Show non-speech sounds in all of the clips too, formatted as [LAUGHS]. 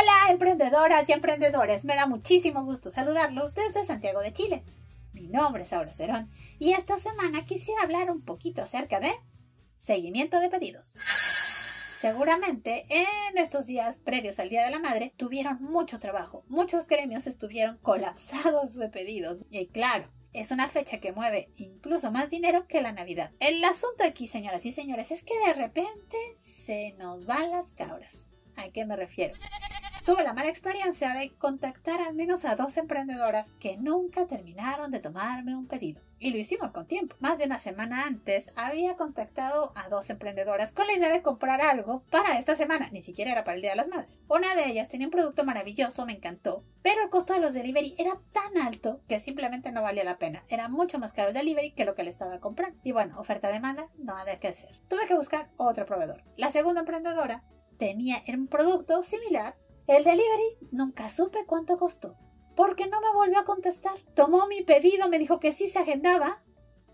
Hola emprendedoras y emprendedores, me da muchísimo gusto saludarlos desde Santiago de Chile. Mi nombre es Aura Cerón y esta semana quisiera hablar un poquito acerca de seguimiento de pedidos. Seguramente en estos días previos al Día de la Madre tuvieron mucho trabajo, muchos gremios estuvieron colapsados de pedidos y claro, es una fecha que mueve incluso más dinero que la Navidad. El asunto aquí, señoras y señores, es que de repente se nos van las cabras. ¿A qué me refiero? Tuve la mala experiencia de contactar al menos a dos emprendedoras que nunca terminaron de tomarme un pedido. Y lo hicimos con tiempo. Más de una semana antes había contactado a dos emprendedoras con la idea de comprar algo para esta semana. Ni siquiera era para el Día de las Madres. Una de ellas tenía un producto maravilloso, me encantó. Pero el costo de los delivery era tan alto que simplemente no valía la pena. Era mucho más caro el delivery que lo que le estaba comprando. Y bueno, oferta-demanda, había que hacer. Tuve que buscar otro proveedor. La segunda emprendedora tenía un producto similar el delivery nunca supe cuánto costó, porque no me volvió a contestar. Tomó mi pedido, me dijo que sí se agendaba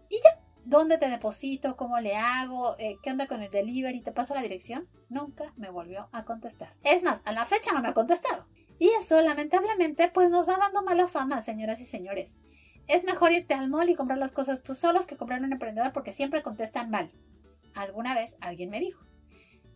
y ya. ¿Dónde te deposito? ¿Cómo le hago? Eh, ¿Qué onda con el delivery? ¿Te paso la dirección? Nunca me volvió a contestar. Es más, a la fecha no me ha contestado. Y eso, lamentablemente, pues nos va dando mala fama, señoras y señores. Es mejor irte al mall y comprar las cosas tú solos que comprar un emprendedor porque siempre contestan mal. Alguna vez alguien me dijo.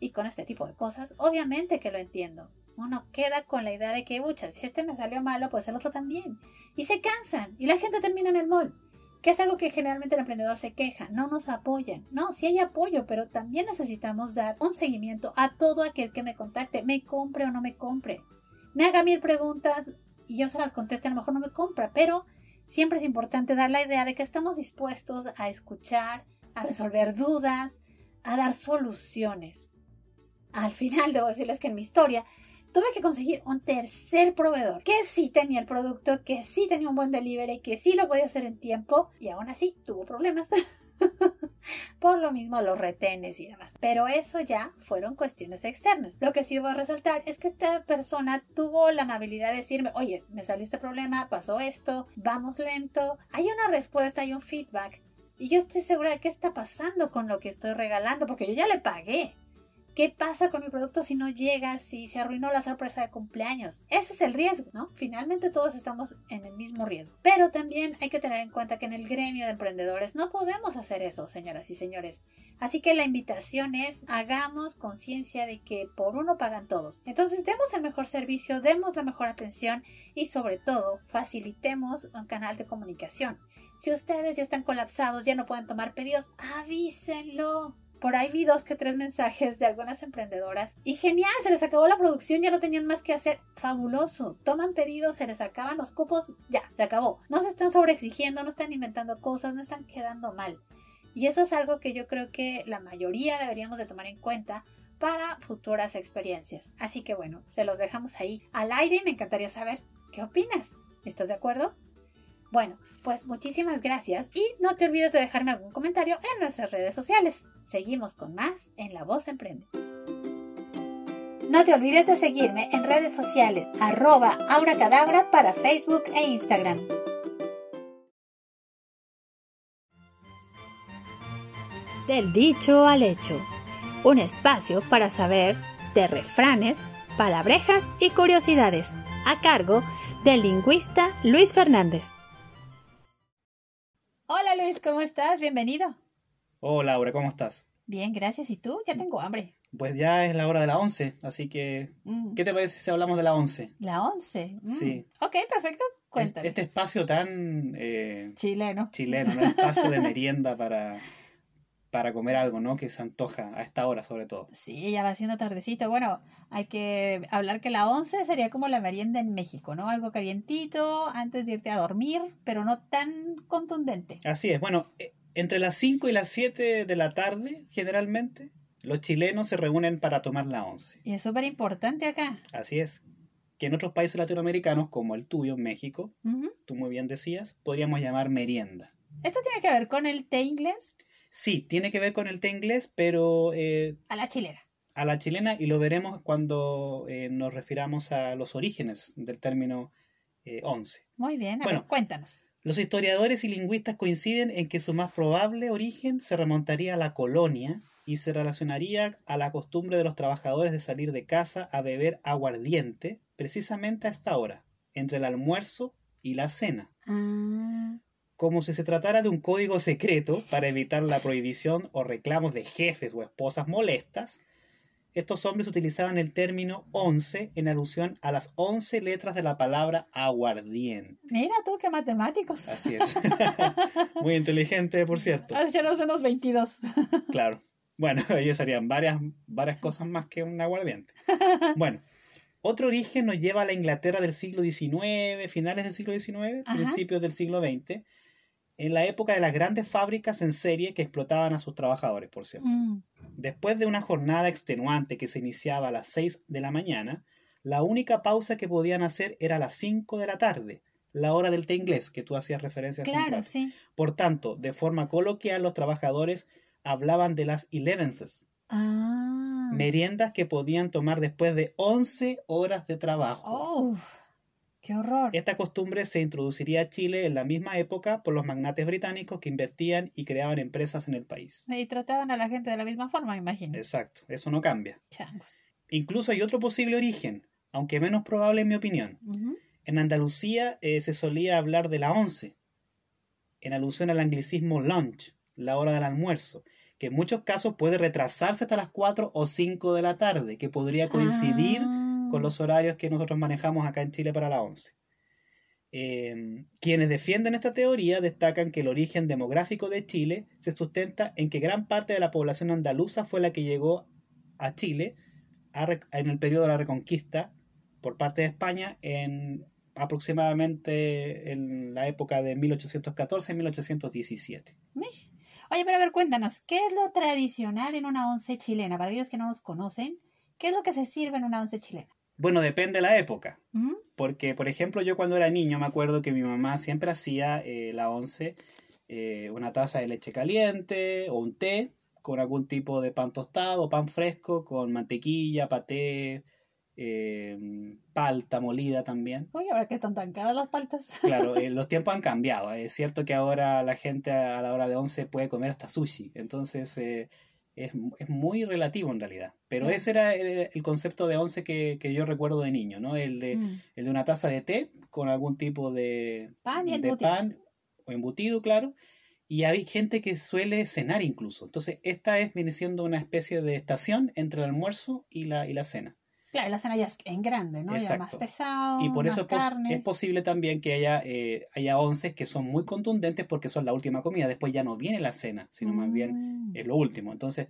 Y con este tipo de cosas, obviamente que lo entiendo uno queda con la idea de que, muchas si este me salió malo, pues el otro también. Y se cansan y la gente termina en el mall. Que es algo que generalmente el emprendedor se queja, no nos apoyan. No, sí hay apoyo, pero también necesitamos dar un seguimiento a todo aquel que me contacte, me compre o no me compre. Me haga mil preguntas y yo se las conteste, a lo mejor no me compra, pero siempre es importante dar la idea de que estamos dispuestos a escuchar, a resolver dudas, a dar soluciones. Al final debo decirles que en mi historia tuve que conseguir un tercer proveedor que sí tenía el producto, que sí tenía un buen delivery, que sí lo podía hacer en tiempo y aún así tuvo problemas. [LAUGHS] Por lo mismo los retenes y demás. Pero eso ya fueron cuestiones externas. Lo que sí voy a resaltar es que esta persona tuvo la amabilidad de decirme, oye, me salió este problema, pasó esto, vamos lento. Hay una respuesta, hay un feedback. Y yo estoy segura de qué está pasando con lo que estoy regalando, porque yo ya le pagué. ¿Qué pasa con mi producto si no llega, si se arruinó la sorpresa de cumpleaños? Ese es el riesgo, ¿no? Finalmente todos estamos en el mismo riesgo. Pero también hay que tener en cuenta que en el gremio de emprendedores no podemos hacer eso, señoras y señores. Así que la invitación es hagamos conciencia de que por uno pagan todos. Entonces demos el mejor servicio, demos la mejor atención y sobre todo facilitemos un canal de comunicación. Si ustedes ya están colapsados, ya no pueden tomar pedidos, avísenlo. Por ahí vi dos que tres mensajes de algunas emprendedoras y genial, se les acabó la producción, ya no tenían más que hacer. Fabuloso. Toman pedidos, se les acaban los cupos, ya, se acabó. No se están sobreexigiendo, no están inventando cosas, no están quedando mal. Y eso es algo que yo creo que la mayoría deberíamos de tomar en cuenta para futuras experiencias. Así que bueno, se los dejamos ahí al aire y me encantaría saber qué opinas. ¿Estás de acuerdo? Bueno, pues muchísimas gracias y no te olvides de dejarme algún comentario en nuestras redes sociales. Seguimos con más en La Voz Emprende. No te olvides de seguirme en redes sociales, arroba auracadabra para Facebook e Instagram. Del dicho al hecho, un espacio para saber de refranes, palabrejas y curiosidades, a cargo del lingüista Luis Fernández. ¿Cómo estás? Bienvenido. Hola Laura, ¿cómo estás? Bien, gracias. ¿Y tú? Ya tengo hambre. Pues ya es la hora de la once, así que mm. ¿qué te parece si hablamos de la once? La once. Mm. Sí. Ok, perfecto. Cuéntame. Este, espacio tan... Eh, chileno. Chileno, un espacio de merienda para para comer algo, ¿no? Que se antoja a esta hora sobre todo. Sí, ya va siendo tardecito. Bueno, hay que hablar que la once sería como la merienda en México, ¿no? Algo calientito antes de irte a dormir, pero no tan contundente. Así es. Bueno, eh, entre las 5 y las 7 de la tarde, generalmente, los chilenos se reúnen para tomar la once. Y es súper importante acá. Así es. Que en otros países latinoamericanos, como el tuyo, México, tú muy bien decías, podríamos llamar merienda. ¿Esto tiene que ver con el té inglés? Sí, tiene que ver con el té inglés, pero... Eh, a la chilena. A la chilena y lo veremos cuando eh, nos refiramos a los orígenes del término eh, once. Muy bien, a bueno, cuéntanos. Los historiadores y lingüistas coinciden en que su más probable origen se remontaría a la colonia y se relacionaría a la costumbre de los trabajadores de salir de casa a beber aguardiente precisamente a esta hora, entre el almuerzo y la cena. Ah, Como si se tratara de un código secreto para evitar la prohibición o reclamos de jefes o esposas molestas, estos hombres utilizaban el término once en alusión a las once letras de la palabra aguardiente. mira tú, qué matemáticos. Así es. [LAUGHS] Muy inteligente, por cierto. Ah, Yo no sé los 22. [LAUGHS] Claro. Bueno, [LAUGHS] ellos harían varias, varias cosas más que un aguardiente. Bueno, otro origen nos lleva a la Inglaterra del siglo XIX, finales del siglo XIX, Ajá. principios del siglo XX, en la época de las grandes fábricas en serie que explotaban a sus trabajadores, por cierto. Mm, Después de una jornada extenuante que se iniciaba a las 6 de la mañana, la única pausa que podían hacer era a las 5 de la tarde, la hora del té inglés que tú hacías referencia un Claro, sí. Por tanto, de forma coloquial, los trabajadores hablaban de las elevenses, Ah. meriendas que podían tomar después de 11 horas de trabajo. Oh, qué horror. Esta costumbre se introduciría a Chile en la misma época por los magnates británicos que invertían y creaban empresas en el país. Y trataban a la gente de la misma forma, me imagino. Exacto, eso no cambia. Changos. Incluso hay otro posible origen, aunque menos probable en mi opinión. En Andalucía eh, se solía hablar de la once, en alusión al anglicismo lunch, la hora del almuerzo, que en muchos casos puede retrasarse hasta las 4 o 5 de la tarde, que podría coincidir Ah. Con los horarios que nosotros manejamos acá en Chile para la once. Eh, quienes defienden esta teoría destacan que el origen demográfico de Chile se sustenta en que gran parte de la población andaluza fue la que llegó a Chile en el periodo de la Reconquista por parte de España en aproximadamente en la época de 1814 y 1817. Mish. Oye, pero a ver, cuéntanos, ¿qué es lo tradicional en una once chilena? Para aquellos que no nos conocen, ¿qué es lo que se sirve en una once chilena? Bueno, depende de la época. ¿Mm? Porque, por ejemplo, yo cuando era niño me acuerdo que mi mamá siempre hacía eh, la once, eh, una taza de leche caliente o un té con algún tipo de pan tostado, pan fresco, con mantequilla, paté, eh, palta molida también. Oye, ahora que están tan caras las paltas. [LAUGHS] Claro, eh, los tiempos han cambiado. Es cierto que ahora la gente a la hora de once puede comer hasta sushi. Entonces eh, es, es muy relativo en realidad. Pero Sí. ese era el, el concepto de once que, que yo recuerdo de niño, ¿no? El de, Mm. el de una taza de té con algún tipo de, Pan y de pan o embutido, claro. Y hay gente que suele cenar incluso. Entonces, esta es, viene siendo una especie de estación entre el almuerzo y la, y la cena. Claro, la cena ya es en grande, ¿no? Ya Exacto. más pesado, Y por eso más es, pos- carne. es posible también que haya, eh, haya onces que son muy contundentes porque son la última comida. Después ya no viene la cena, sino más bien Mm. es lo último. Entonces,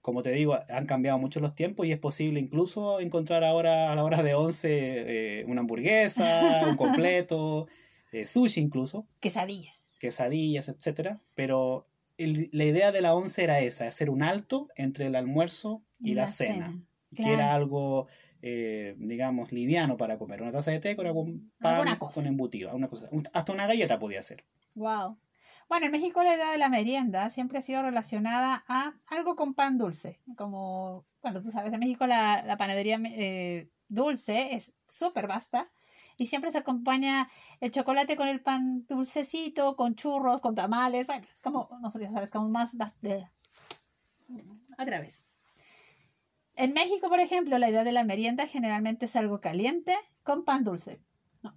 como te digo, han cambiado mucho los tiempos y es posible incluso encontrar ahora a la hora de once eh, una hamburguesa, un [LAUGHS] completo, eh, sushi incluso, Quesadillas. quesadillas, etcétera. Pero el- la idea de la once era esa, hacer un alto entre el almuerzo y, la, cena, claro. era algo, eh, digamos, liviano para comer. Una taza de té con algún pan cosa. con embutido, una cosa, hasta una galleta podía ser. Wow. Bueno, en México la idea de la merienda siempre ha sido relacionada a algo con pan dulce. Como, bueno, tú sabes, en México la, la panadería eh, dulce es súper vasta y siempre se acompaña el chocolate con el pan dulcecito, con churros, con tamales. Bueno, es como, no sé, ya sabes, como más... vas- de- Otra vez. En México, por ejemplo, la idea de la merienda generalmente es algo caliente con pan dulce.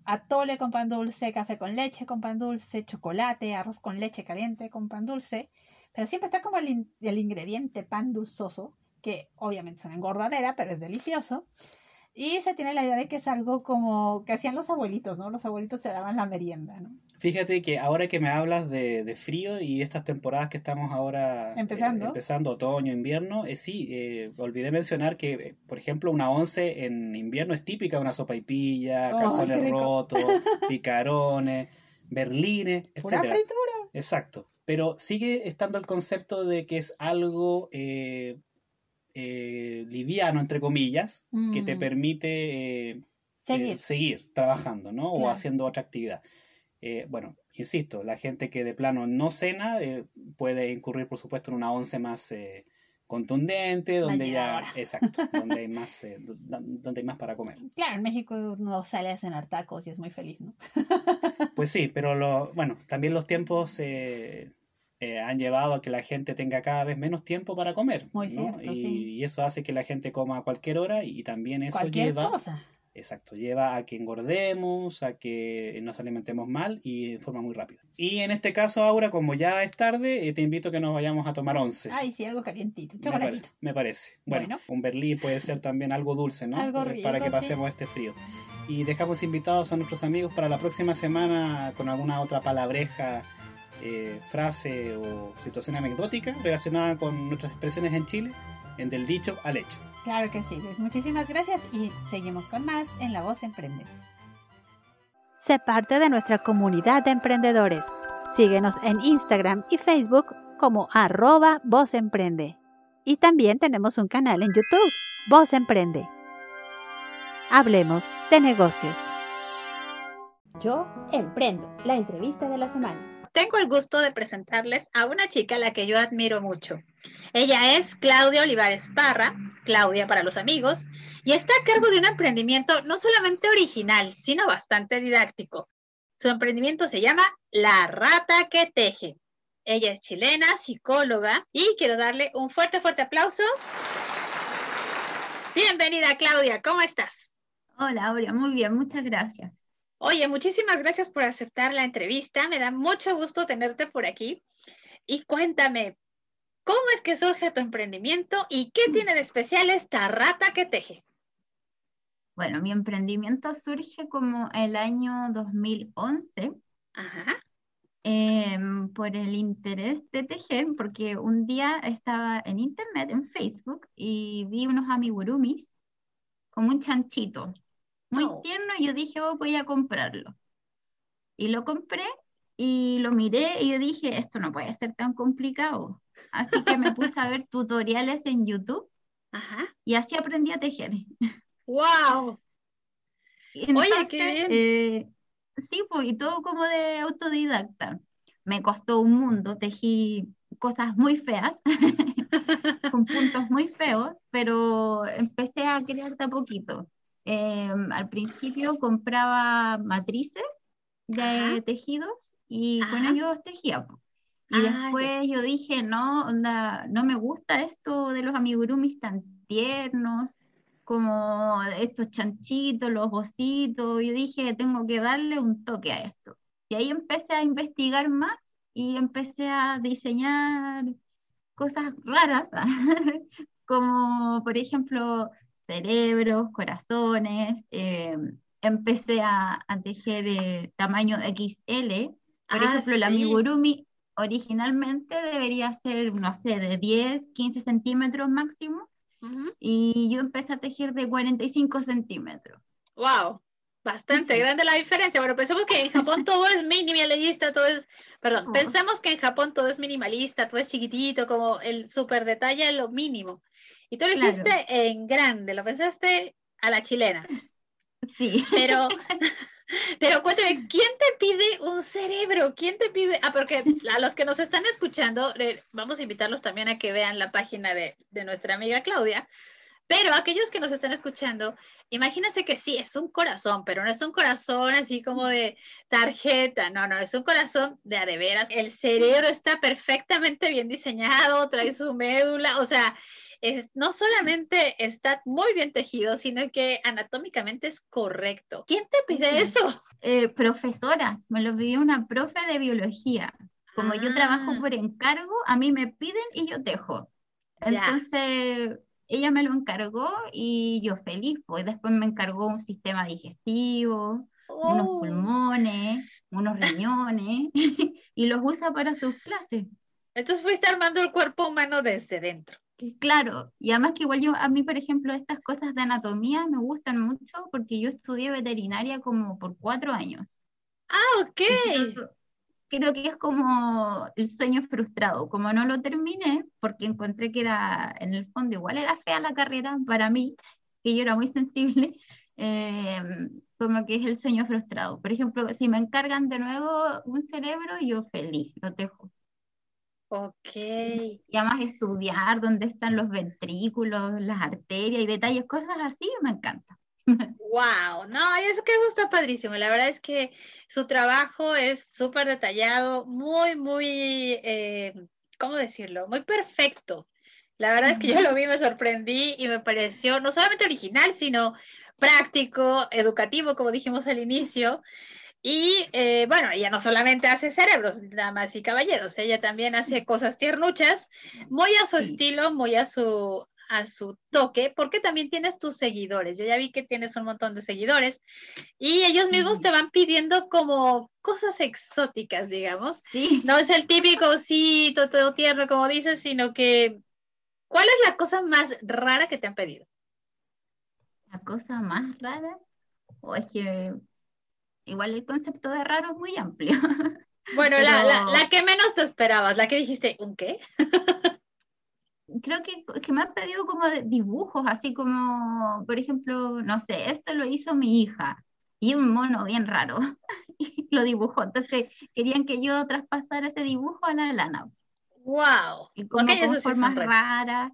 Atole con pan dulce, café con leche con pan dulce, chocolate, arroz con leche caliente con pan dulce. Pero siempre está como el, el ingrediente pan dulzoso, que obviamente es una engordadera, pero es delicioso. Y se tiene la idea de que es algo como que hacían los abuelitos, ¿no? Los abuelitos te daban la merienda, ¿no? Fíjate que ahora que me hablas de, de frío y estas temporadas que estamos ahora eh, Empezando. empezando otoño, invierno, eh, sí, eh, olvidé mencionar que, eh, por ejemplo, una once en invierno es típica, una sopa y pilla, Oh, calzones rotos, [LAUGHS] picarones, berlines, Pura etcétera. fritura. Exacto. Pero sigue estando el concepto de que es algo eh, liviano, entre comillas, que te Mm. permite eh, Seguir. eh, seguir trabajando, ¿no? O haciendo otra actividad. Bueno, insisto, la gente que de plano no cena puede incurrir, por supuesto, en una once más contundente, donde ya, exacto, [LAUGHS] donde hay más, eh, do- donde hay más para comer. Claro, en México no sale a cenar tacos y es muy feliz, ¿no? Pues sí, pero lo, bueno, también los tiempos eh, eh, han llevado a que la gente tenga cada vez menos tiempo para comer. Muy ¿no? cierto, y, sí. y eso hace que la gente coma a cualquier hora y también eso Cualquier lleva, cosa. exacto, lleva a que engordemos, a que nos alimentemos mal y de forma muy rápida. Y en este caso, Aura, como ya es tarde, eh, te invito a que nos vayamos a tomar once. Ay, sí, algo calientito. Me pare- Chocolatito. Me, parece. Bueno, Bueno. un Berlín puede ser también algo dulce, ¿no? Algo rico, Para que sí. pasemos este frío. Y dejamos invitados a nuestros amigos para la próxima semana con alguna otra palabreja, eh, frase o situación anecdótica relacionada con nuestras expresiones en Chile, en del dicho al hecho. Claro que sí, Luis. Muchísimas gracias y seguimos con más en La Voz Emprende. Sé parte de nuestra comunidad de emprendedores. Síguenos en Instagram y Facebook como arroba Voz Emprende. Y también tenemos un canal en YouTube, Voz Emprende. Hablemos de negocios. Yo emprendo, la entrevista de la semana. Tengo el gusto de presentarles a una chica a la que yo admiro mucho. Ella es Claudia Olivares Parra, Claudia para los amigos, y está a cargo de un emprendimiento no solamente original, sino bastante didáctico. Su emprendimiento se llama La Rata que Teje. Ella es chilena, psicóloga, y quiero darle un fuerte, fuerte aplauso. Bienvenida, Claudia, ¿cómo estás? Hola, Aurea, muy bien, muchas gracias. Oye, muchísimas gracias por aceptar la entrevista. Me da mucho gusto tenerte por aquí. Y cuéntame, ¿cómo es que surge tu emprendimiento y qué tiene de especial esta rata que teje? Bueno, mi emprendimiento surge como el año 2011 Ajá. em, por el interés de tejer, porque un día estaba en internet, en Facebook, y vi unos amigurumis como un chanchito, muy Oh. tierno, y yo dije, oh, voy a comprarlo. Y lo compré y lo miré y yo dije, esto no puede ser tan complicado. Así que me puse a [LAUGHS] ver tutoriales en YouTube Ajá. y así aprendí a tejer. ¡Wow! [LAUGHS] Oye, qué Entonces, bien. eh, sí, pues, y todo como de autodidacta. Me costó un mundo, tejí cosas muy feas, [LAUGHS] con puntos muy feos, pero empecé a crear de a poquito. Eh, al principio compraba matrices de Ajá. tejidos y con Ajá. ellos tejía. po. Y Ah, después yo dije, no, onda, no me gusta esto de los amigurumis tan tiernos, como estos chanchitos, los ositos. Yo dije, tengo que darle un toque a esto. Y ahí empecé a investigar más y empecé a diseñar cosas raras, [LAUGHS] como por ejemplo cerebros, corazones. eh, empecé a, a tejer eh, tamaño XL. Por Ah, ejemplo, sí. amigurumi originalmente debería ser, no sé, de 10, 15 centímetros máximo, y yo empecé a tejer de 45 centímetros. ¡Wow! Bastante grande la diferencia. Bueno, pensemos que en Japón todo es minimalista, todo es, perdón, Oh. pensemos que en Japón todo es minimalista, todo es chiquitito, como el súper detalle, lo mínimo. Y tú lo Claro. hiciste en grande, lo pensaste a la chilena. [LAUGHS] Sí. Pero, [LAUGHS] [LAUGHS] pero cuéntame, ¿quién te pide un cerebro? ¿Quién te pide? Ah, porque a los que nos están escuchando, eh, vamos a invitarlos también a que vean la página de, de nuestra amiga Claudia. Pero aquellos que nos están escuchando, imagínense que sí, es un corazón, pero no es un corazón así como de tarjeta, no, no, es un corazón de a de veras. El cerebro está perfectamente bien diseñado, trae su médula, o sea, es, no solamente está muy bien tejido, sino que anatómicamente es correcto. ¿Quién te pide eso? Eh, profesoras, me lo pidió una profe de biología. Como yo trabajo Ah. por encargo, a mí me piden y yo tejo. Ya. Entonces, ella me lo encargó y yo feliz, pues después me encargó un sistema digestivo, unos Oh. pulmones, unos riñones, [LAUGHS] y los usa para sus clases. Entonces fuiste armando el cuerpo humano desde dentro. Claro, y además que igual yo, a mí, por ejemplo, estas cosas de anatomía me gustan mucho porque yo estudié veterinaria como por cuatro años. Ah, ok. Creo, creo que es como el sueño frustrado, como no lo terminé, porque encontré que era, en el fondo, igual era fea la carrera para mí, que yo era muy [LAUGHS] sensible, eh, como que es el sueño frustrado. Por ejemplo, si me encargan de nuevo un cerebro, yo feliz, lo dejo. Ok. Y además estudiar dónde están los ventrículos, las arterias y detalles, cosas así, me encanta. [LAUGHS] Wow, no, es que eso está padrísimo. La verdad es que su trabajo es súper detallado, muy, muy, eh, ¿cómo decirlo? Muy perfecto. La verdad es que yo lo vi, me sorprendí y me pareció no solamente original, sino práctico, educativo, como dijimos al inicio. Y eh, bueno, ella no solamente hace cerebros, damas y caballeros, ella también hace cosas tiernuchas, muy a su Sí. estilo, muy a su, a su toque, porque también tienes tus seguidores. Yo ya vi que tienes un montón de seguidores y ellos mismos Sí. te van pidiendo como cosas exóticas, digamos. Sí. No es el típico osito, todo tierno, como dices, sino que, ¿cuál es la cosa más rara que te han pedido? La cosa más rara, o es que igual el concepto de raro es muy amplio. [LAUGHS] Bueno, la, la- la que menos te esperabas, la que dijiste, ¿un qué? [LAUGHS] Creo que, que me han pedido como dibujos, así como, por ejemplo, no sé, esto lo hizo mi hija y un mono bien raro [LAUGHS] y lo dibujó. Entonces querían que yo traspasara ese dibujo a la lana ¡Wow! y como con formas raras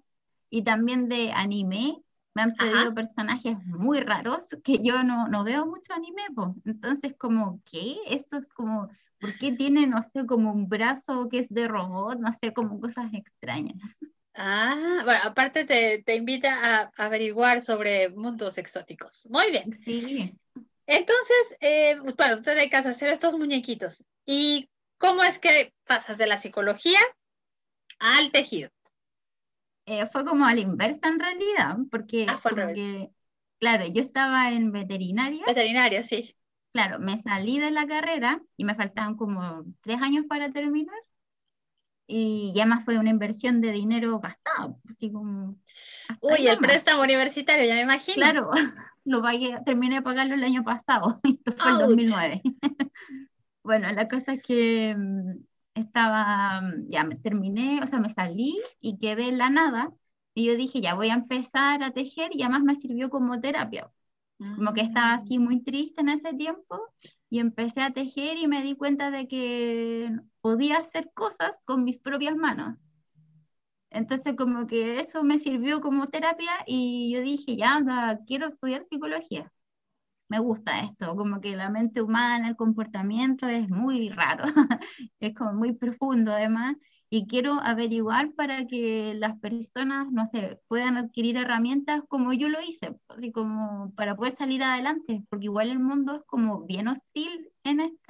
y también de anime. Me han pedido Ajá. personajes muy raros que yo no, no veo mucho anime, po. Entonces como, ¿qué? Esto es como, ¿por qué tiene, no sé, como un brazo que es de robot? No sé, como cosas extrañas. Ah, bueno, aparte te, te invita a averiguar sobre mundos exóticos. Muy bien. Sí. Entonces, eh, bueno, te dedicas a hacer estos muñequitos. ¿Y cómo es que pasas de la psicología al tejido? Eh, fue como a la inversa en realidad, porque Ah, fue al como revés. que, claro, yo estaba en veterinaria, Veterinaria, sí. claro, me salí de la carrera y me faltaban como tres años para terminar. Y ya más fue una inversión de dinero gastado, así como... Uy, el nomás. préstamo universitario, ya me imagino. Claro, [LAUGHS] lo pagué, terminé de pagarlo el año pasado, [LAUGHS] esto fue el Ouch. 2009. [LAUGHS] Bueno, la cosa es que mm, estaba, mm, ya me terminé, o sea, me salí y quedé en la nada. Y yo dije, ya voy a empezar a tejer y además me sirvió como terapia. Como que estaba así muy triste en ese tiempo y empecé a tejer y me di cuenta de que podía hacer cosas con mis propias manos. Entonces como que eso me sirvió como terapia y yo dije, ya, anda, quiero estudiar psicología. Me gusta esto, como que la mente humana, el comportamiento es muy raro, [LAUGHS] es como muy profundo además, y quiero averiguar para que las personas, no sé, puedan adquirir herramientas como yo lo hice, así como para poder salir adelante, porque igual el mundo es como bien hostil en este,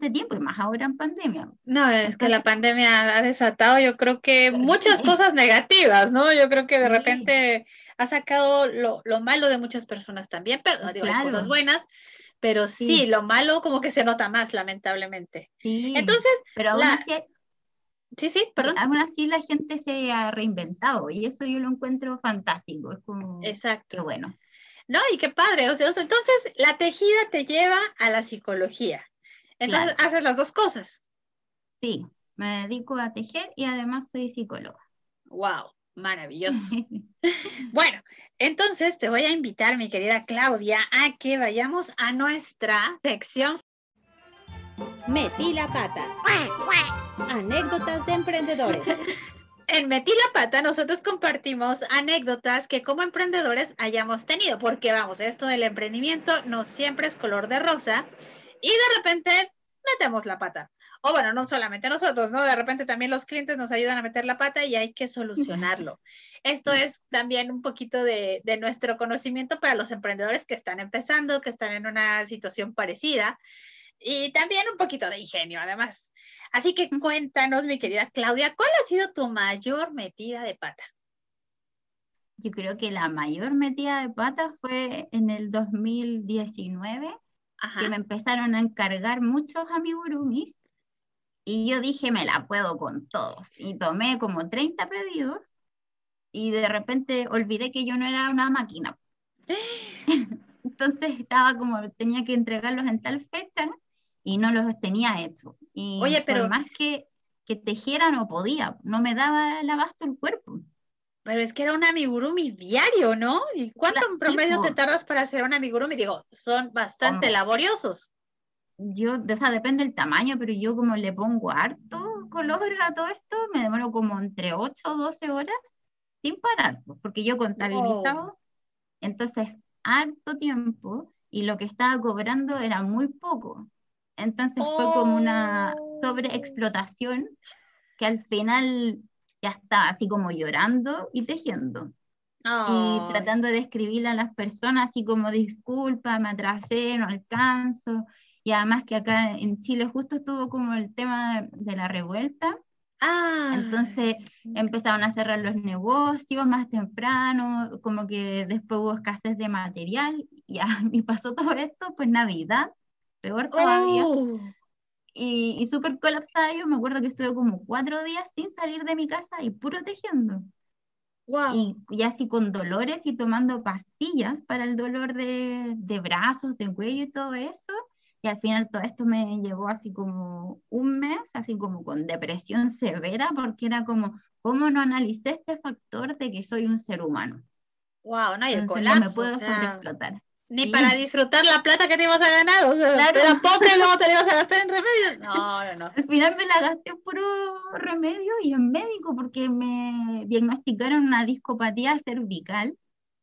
este tiempo, y más ahora en pandemia. No, es que la pandemia ha desatado, yo creo que [LAUGHS] muchas cosas negativas, ¿no? Yo creo que de repente ha sacado lo, lo malo de muchas personas también, pero no digo, hay cosas Claro. buenas, pero sí, Sí. lo malo como que se nota más, lamentablemente. Sí, Entonces, pero aún la- así sí, sí, perdón. Aún así la gente se ha reinventado y eso yo lo encuentro fantástico. Es como, qué Exacto. bueno. No, y qué padre. O sea, entonces la tejida te lleva a la psicología. Entonces Claro. haces las dos cosas. Sí, me dedico a tejer y además soy psicóloga. Wow, maravilloso. [LAUGHS] Bueno, entonces te voy a invitar, mi querida Claudia, a que vayamos a nuestra sección. Metí la pata. Anécdotas de emprendedores. [LAUGHS] En Metí la Pata, nosotros compartimos anécdotas que como emprendedores hayamos tenido, porque vamos, esto del emprendimiento no siempre es color de rosa y de repente metemos la pata. O bueno, no solamente nosotros, ¿no? De repente también los clientes nos ayudan a meter la pata y hay que solucionarlo. [LAUGHS] Esto es también un poquito de, de nuestro conocimiento para los emprendedores que están empezando, que están en una situación parecida y también un poquito de ingenio, además. Así que cuéntanos, mi querida Claudia, ¿cuál ha sido tu mayor metida de pata? Yo creo que la mayor metida de pata fue en el 2019, Ajá. que me empezaron a encargar muchos amigurumis y yo dije, me la puedo con todos. Y tomé como 30 pedidos y de repente olvidé que yo no era una máquina. [GASPS] Entonces estaba como, tenía que entregarlos en tal fecha y no los tenía hechos. Y Oye, pero- por más que, que tejiera no podía, no me daba el abasto el cuerpo. Pero es que era un amigurumi diario, ¿no? ¿Y cuánto en promedio te tardas para hacer un amigurumi? Digo, son bastante ¿Cómo? laboriosos. Yo, o sea, depende del tamaño, pero yo como le pongo harto color a todo esto, me demoro como entre 8 o 12 horas sin parar, pues, porque yo contabilizaba. Entonces, harto tiempo y lo que estaba cobrando era muy poco. Entonces fue como una Oh. sobreexplotación que al final ya estaba así como llorando y tejiendo y tratando de escribirle a las personas así como disculpa, me atrasé, no alcanzo. Y además que acá en Chile justo estuvo como el tema de, de la revuelta, Ah. entonces empezaron a cerrar los negocios más temprano, como que después hubo escasez de material, ya, [LAUGHS] y pasó todo esto, pues Navidad, peor todavía, Oh. Y, y súper colapsada yo, me acuerdo que estuve como cuatro días sin salir de mi casa y puro tejiendo Wow. y, y así con dolores y tomando pastillas para el dolor de, de brazos, de cuello y todo eso. Y al final todo esto me llevó así como un mes, así como con depresión severa, porque era como, ¿cómo no analicé este factor de que soy un ser humano? Wow, no, y el Entonces no colapso, me puedo o sea, sobreexplotar. Ni Sí. para disfrutar la plata que te ibas a ganar, o sea, Claro. y luego [LAUGHS] te ibas a gastar en remedios. No, no, no. Al final me la gasté en puro remedio y en médico porque me diagnosticaron una discopatía cervical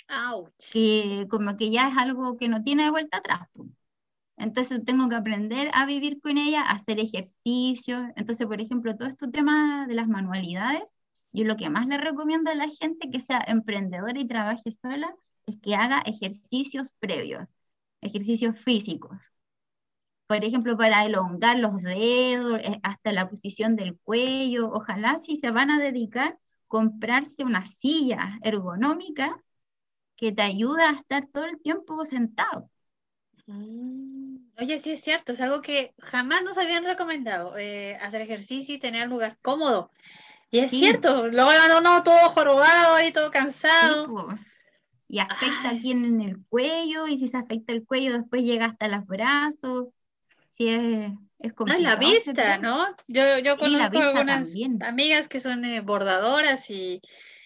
Ouch. que como que ya es algo que no tiene de vuelta atrás. Entonces tengo que aprender a vivir con ella, a hacer ejercicios. Entonces, por ejemplo, todo este tema de las manualidades, yo lo que más le recomiendo a la gente que sea emprendedora y trabaje sola es que haga ejercicios previos, ejercicios físicos. Por ejemplo, para elongar los dedos, eh, hasta la posición del cuello. Ojalá si se van a dedicar, comprarse una silla ergonómica que te ayuda a estar todo el tiempo sentado. Mm, Oye, sí es cierto, es algo que jamás nos habían recomendado, eh, hacer ejercicio y tener un lugar cómodo. Y es Sí. cierto, luego anda uno todo jorobado y todo Sí, cansado. po. Y afecta aquí en el cuello, y si se afecta el cuello, después llega hasta los brazos. Sí, es, es No, y la complicado vista. ¿no? Yo, yo conozco algunas también. amigas que son eh, bordadoras y,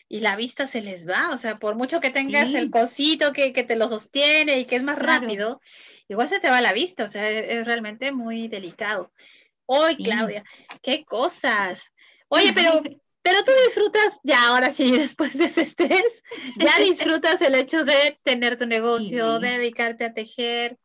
y la vista se les va, o sea, por mucho que tengas Sí. el cosito que, que te lo sostiene y que es más Claro. rápido, igual se te va la vista, o sea, es, es realmente muy delicado. Hoy, Sí. Claudia, qué cosas. [LAUGHS] Oye, pero, pero tú disfrutas, ya ahora sí, [LAUGHS] después de ese estrés, ya disfrutas el hecho de tener tu negocio, Sí. de dedicarte a tejer.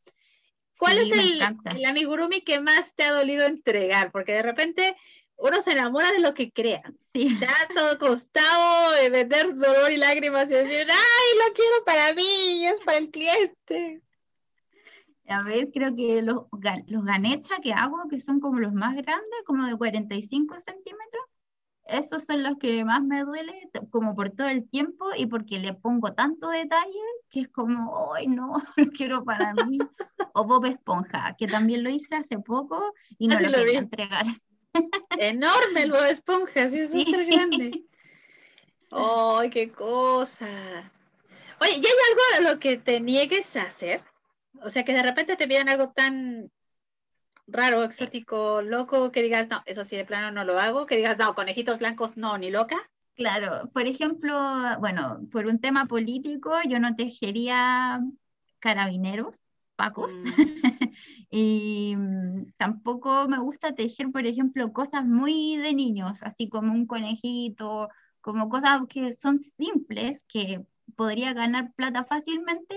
¿Cuál Sí, es el, el amigurumi que más te ha dolido entregar? Porque de repente uno se enamora de lo que crea. Sí. Ha todo costado de vender dolor y lágrimas y decir, ay, lo quiero para mí, y es para el cliente. A ver, creo que los, los ganecha que hago, que son como los más grandes, como de 45 centímetros, esos son los que más me duele, como por todo el tiempo y porque le pongo tanto detalle que es como, ay, no, [LAUGHS] lo quiero para mí. O Bob Esponja, que también lo hice hace poco y no Ah, lo lo quería entregar. Enorme el Bob Esponja, sí, es [LAUGHS] Sí. súper grande. ¡Ay, qué cosa! Oye, ¿y hay algo a lo que te niegues a hacer? O sea, que de repente te pidan algo tan raro, exótico, loco, que digas, no, eso sí, de plano no lo hago, que digas, no, conejitos blancos, no, ni loca. Claro, por ejemplo, bueno, por un tema político, yo no tejería carabineros, pacos, Mm, [LAUGHS] y mm, tampoco me gusta tejer, por ejemplo, cosas muy de niños, así como un conejito, como cosas que son simples, que podría ganar plata fácilmente,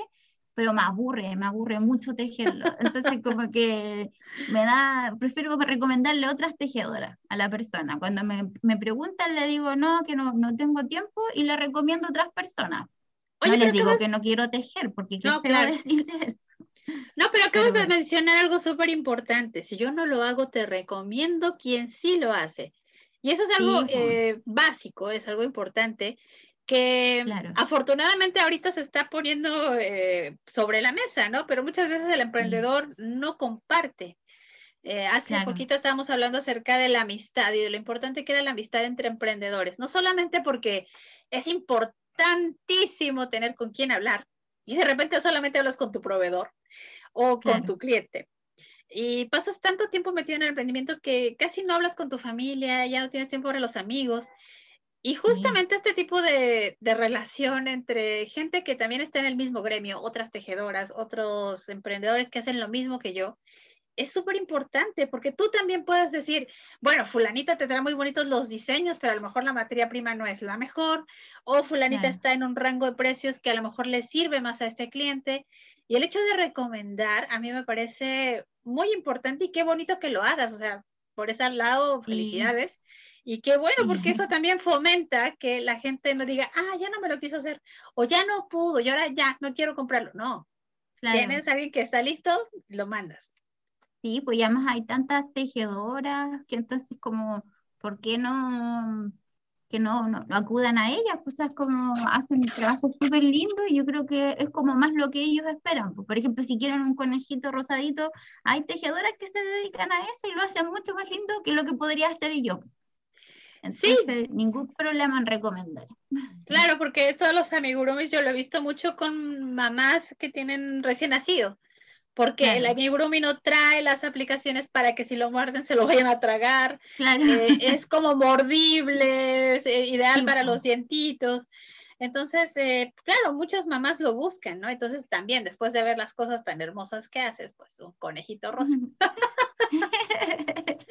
pero me aburre, me aburre mucho tejerlo. Entonces, como que me da, prefiero recomendarle otras tejedoras a la persona. Cuando me, me preguntan, le digo, no, que no, no tengo tiempo, y le recomiendo a otras personas. Oye, no les digo acabas- que no quiero tejer, porque qué No, claro. decirles No, pero acabas de Pero- mencionar algo súper importante. Si yo no lo hago, te recomiendo quien sí lo hace. Y eso es algo Sí, po. eh, básico, es algo importante que Claro. afortunadamente ahorita se está poniendo eh, sobre la mesa, ¿no? Pero muchas veces el emprendedor no comparte. Eh, hace Claro. poquito estábamos hablando acerca de la amistad y de lo importante que era la amistad entre emprendedores. No solamente porque es importantísimo tener con quién hablar y de repente solamente hablas con tu proveedor o con tu cliente. Y pasas tanto tiempo metido en el emprendimiento que casi no hablas con tu familia, ya no tienes tiempo para los amigos. Y justamente este tipo de, de relación entre gente que también está en el mismo gremio, otras tejedoras, otros emprendedores que hacen lo mismo que yo, es súper importante porque tú también puedes decir, bueno, fulanita te trae muy bonitos los diseños, pero a lo mejor la materia prima no es la mejor, o fulanita Claro. está en un rango de precios que a lo mejor le sirve más a este cliente. Y el hecho de recomendar a mí me parece muy importante y qué bonito que lo hagas, o sea, por ese lado, Sí. Y qué bueno, porque eso también fomenta que la gente no diga, ah, ya no me lo quiso hacer, o ya no pudo, y ahora ya no quiero comprarlo. No, Claro. tienes a alguien que está listo, lo mandas. Sí, pues ya además hay tantas tejedoras que entonces como, ¿por qué no, que no, no, no acudan a ellas? Pues es como hacen trabajo súper lindo y yo creo que es como más lo que ellos esperan. pues. Por ejemplo, si quieren un conejito rosadito, hay tejedoras que se dedican a eso y lo hacen mucho más lindo que lo que podría hacer yo. Entonces, ningún problema en recomendar. Claro, porque todos los amigurumis yo lo he visto mucho con mamás que tienen recién nacido, porque el Claro. amigurumi no trae las aplicaciones para que si lo muerden se lo vayan a tragar, Claro. eh, es como mordible, es eh, ideal Sí, para los dientitos. Entonces, eh, claro, muchas mamás lo buscan, ¿no? Entonces también, después de ver las cosas tan hermosas que haces, pues un conejito rosa [LAUGHS] [LAUGHS]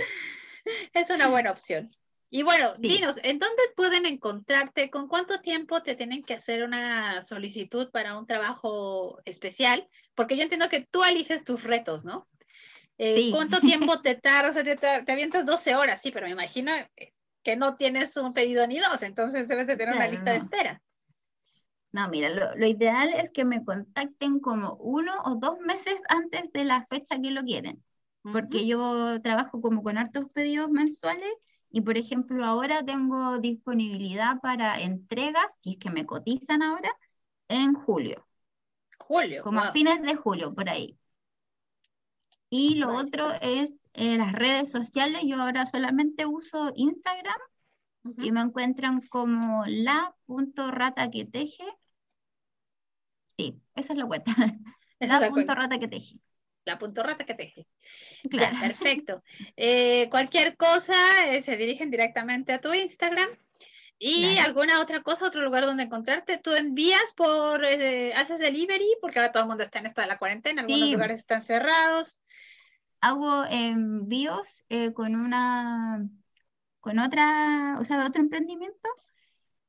es una buena opción. Y bueno, Sí. dinos, ¿en dónde pueden encontrarte? ¿Con cuánto tiempo te tienen que hacer una solicitud para un trabajo especial? Porque yo entiendo que tú eliges tus retos, ¿no? Eh, Sí. ¿Cuánto tiempo te tardas? O sea, te, te avientas 12 horas, sí, pero me imagino que no tienes un pedido ni dos, entonces debes de tener una Claro, lista de no. espera. No, mira, lo, lo ideal es que me contacten como uno o dos meses antes de la fecha que lo quieren, porque yo trabajo como con hartos pedidos mensuales y por ejemplo ahora tengo disponibilidad para entregas, si es que me cotizan ahora, en julio, Julio. como a wow. fines de julio, por ahí. Y lo Vale. otro es eh, las redes sociales, yo ahora solamente uso Instagram Ujú. y me encuentran como la.rata que teje. Sí, esa es la cuenta. La.rata que teje. La puntorrata que teje. [LAUGHS] Ya, Claro. perfecto. Eh, cualquier cosa, eh, se dirigen directamente a tu Instagram. Y Claro. alguna otra cosa, otro lugar donde encontrarte, tú envías por, eh, haces delivery, porque ahora todo el mundo está en esto de la cuarentena, algunos Sí. lugares están cerrados. Hago envíos eh, con una, con otra, o sea, otro emprendimiento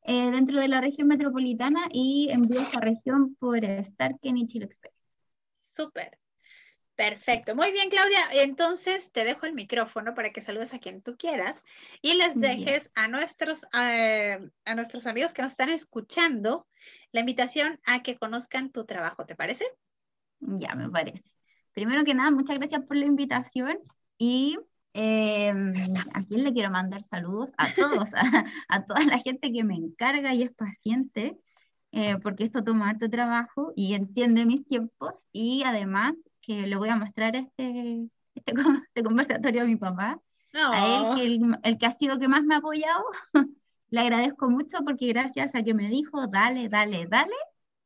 eh, dentro de la región metropolitana y envío a esa región por Starken y Chile Express. Súper. Perfecto. Muy bien, Claudia. Entonces te dejo el micrófono para que saludes a quien tú quieras y les dejes a nuestros, eh, a nuestros amigos que nos están escuchando la invitación a que conozcan tu trabajo. ¿Te parece? Ya, me parece. Primero que nada, muchas gracias por la invitación y eh, a quién le quiero mandar saludos a todos, a, [LAUGHS] a toda la gente que me encarga y es paciente, eh, porque esto toma harto trabajo y entiende mis tiempos y además que le voy a mostrar este, este, [LAUGHS] este conversatorio a mi papá, a él que el, el que ha sido que más me ha apoyado, [LAUGHS] le agradezco mucho porque gracias a que me dijo, dale, dale, dale,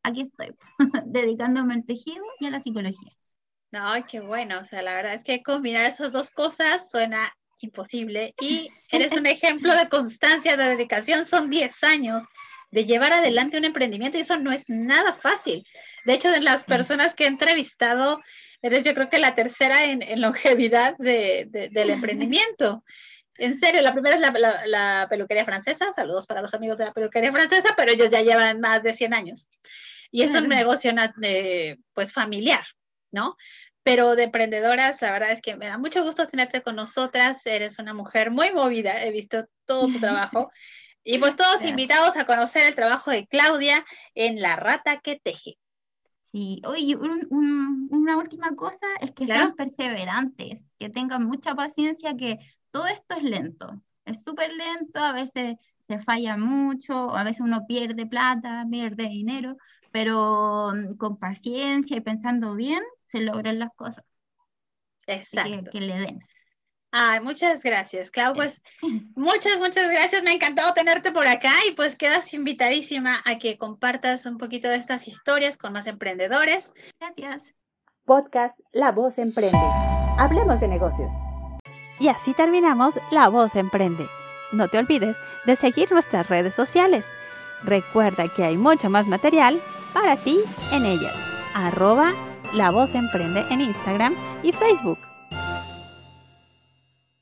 aquí estoy, [LAUGHS] dedicándome al tejido y a la psicología. No, qué bueno. O sea, la verdad es que combinar esas dos cosas suena imposible y eres un ejemplo de constancia, de dedicación. Son 10 años de llevar adelante un emprendimiento y eso no es nada fácil. De hecho, de las personas que he entrevistado, eres yo creo que la tercera en, en longevidad de- de- del emprendimiento. En serio, la primera es la, la- la peluquería francesa. Saludos para los amigos de la peluquería francesa, pero ellos ya llevan más de 100 años. Y es un negocio de, pues familiar, ¿no? Pero de emprendedoras, la verdad es que me da mucho gusto tenerte con nosotras. Eres una mujer muy movida, he visto todo tu trabajo. [LAUGHS] Y pues todos Gracias. invitados a conocer el trabajo de Claudia en La Rata que Teje. Sí, oye, un- un- una última cosa es que Claro. sean perseverantes, que tengan mucha paciencia, que todo esto es lento, es súper lento, a veces se falla mucho, a veces uno pierde plata, pierde dinero, pero mm, con paciencia y pensando bien se logran las cosas, que, Exacto. que le den. Ay, muchas gracias, Clau. Pues muchas, muchas gracias. Me ha encantado tenerte por acá y pues quedas invitadísima a que compartas un poquito de estas historias con más emprendedores. Gracias. Podcast La Voz Emprende. Hablemos de negocios. Y así terminamos La Voz Emprende. No te olvides de seguir nuestras redes sociales. Recuerda que hay mucho más material para ti en ellas. Arroba La Voz Emprende en Instagram y Facebook.